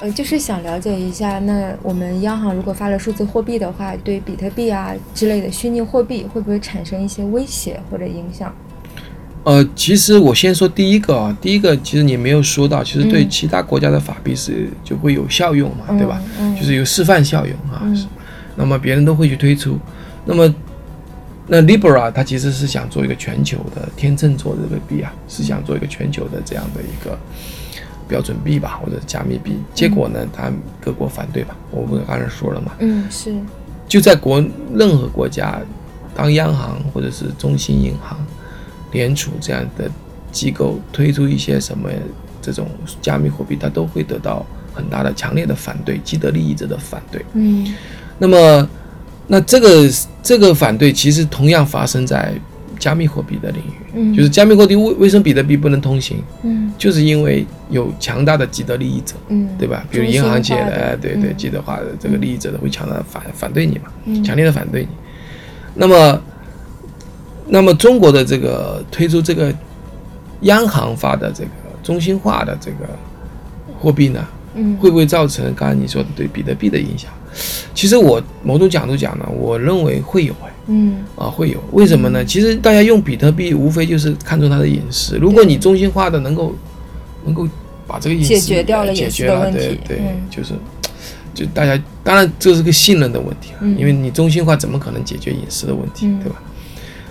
呃，就是想了解一下，那我们央行如果发了数字货币的话，对比特币啊之类的虚拟货币会不会产生一些威胁或者影响？呃，其实我先说第一个啊，第一个其实你没有说到，其实对其他国家的法币是就会有效用嘛，对吧？就是有示范效用啊。那么别人都会去推出，那么那 Libra 它其实是想做一个全球的天秤座的这个币啊，是想做一个全球的这样的一个标准币吧，或者加密币。结果呢，它各国反对吧？我不刚才说了嘛？嗯，是。就在国任何国家，当央行或者是中心银行。联储这样的机构推出一些什么这种加密货币，它都会得到很大的强烈的反对，既得利益者的反对。嗯，那么那这个这个反对其实同样发生在加密货币的领域。嗯，就是加密货币为为什么比特币不能通行？嗯，就是因为有强大的既得利益者。嗯，对吧？比如银行界的，对对，既得化的这个利益者的会强大的反反对你嘛，强烈的反对你。那么。那么中国的这个推出这个央行发的这个中心化的这个货币呢，嗯，会不会造成刚才你说的对比特币的影响？其实我某种角度讲呢，我认为会有哎，嗯，啊会有，为什么呢？其实大家用比特币无非就是看重它的隐私，如果你中心化的能够能够把这个隐私解决掉了，解决了，对对，就是就大家当然这是个信任的问题啊，因为你中心化怎么可能解决隐私的问题，对吧？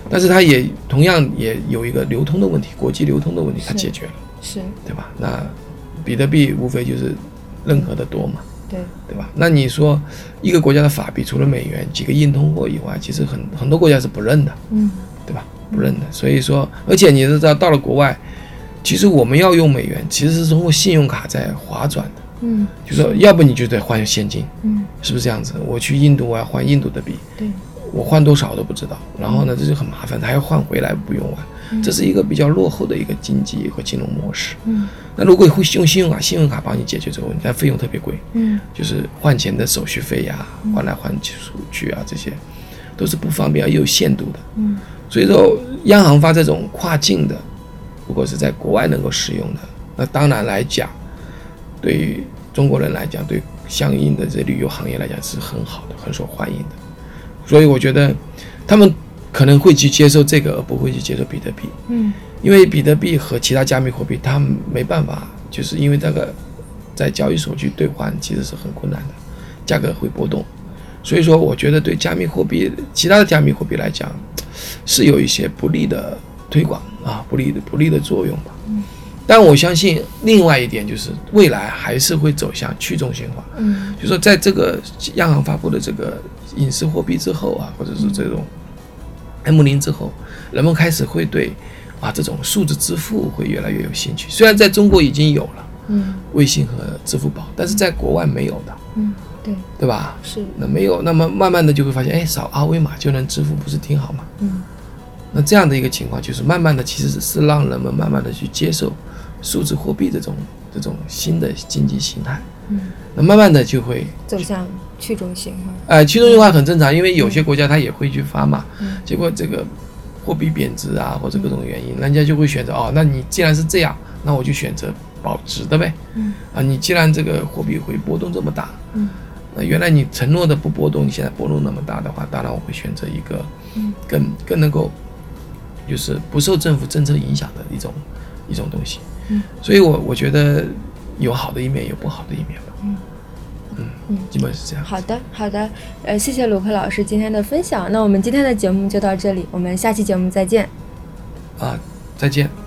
但是它也同样也有一个流通的问题，国际流通的问题，它解决了，是。对吧？那比特币无非就是任何的多嘛，对对吧？那你说一个国家的法币除了美元几个硬通货以外，其实很很多国家是不认的，嗯，对吧？不认的。所以说，而且你知道到了国外，其实我们要用美元，其实是通过信用卡在划转的，嗯，就说要不你就得换现金，嗯，是不是这样子？我去印度我要换印度的币，对。我换多少都不知道，然后呢，这就很麻烦，他还要换回来不用完，这是一个比较落后的一个经济和金融模式。嗯，那如果会用信用卡，信用卡帮你解决这个问题，但费用特别贵。嗯，就是换钱的手续费呀，换来换去出去啊，这些都是不方便又有限度的。嗯，所以说央行发这种跨境的，如果是在国外能够使用的，那当然来讲，对于中国人来讲，对相应的这旅游行业来讲是很好的，很受欢迎的。所以我觉得，他们可能会去接受这个，而不会去接受比特币。嗯，因为比特币和其他加密货币，它没办法，就是因为这个在交易所去兑换其实是很困难的，价格会波动。所以说，我觉得对加密货币、其他的加密货币来讲，是有一些不利的推广啊，不利的不利的作用吧。嗯。但我相信另外一点就是，未来还是会走向去中心化。嗯，就说在这个央行发布的这个隐私货币之后啊，或者是这种 M 零之后，人们开始会对啊这种数字支付会越来越有兴趣。虽然在中国已经有了，嗯，微信和支付宝，但是在国外没有的。嗯，对，对吧？是。那没有，那么慢慢的就会发现，哎，扫二维码就能支付，不是挺好吗？嗯。那这样的一个情况，就是慢慢的其实是让人们慢慢的去接受。数字货币这种这种新的经济形态，嗯，那慢慢的就会走向去中心化。哎，去中心化很正常，因为有些国家它也会去发嘛，嗯，结果这个货币贬值啊，或者各种原因，人家就会选择哦，那你既然是这样，那我就选择保值的呗，嗯，啊，你既然这个货币会波动这么大，嗯，那原来你承诺的不波动，你现在波动那么大的话，当然我会选择一个，嗯，更更能够，就是不受政府政策影响的一种一种东西。嗯，所以，我我觉得有好的一面，有不好的一面吧。嗯嗯嗯，基本是这样。好的，好的，呃，谢谢卢克老师今天的分享。那我们今天的节目就到这里，我们下期节目再见。啊，再见。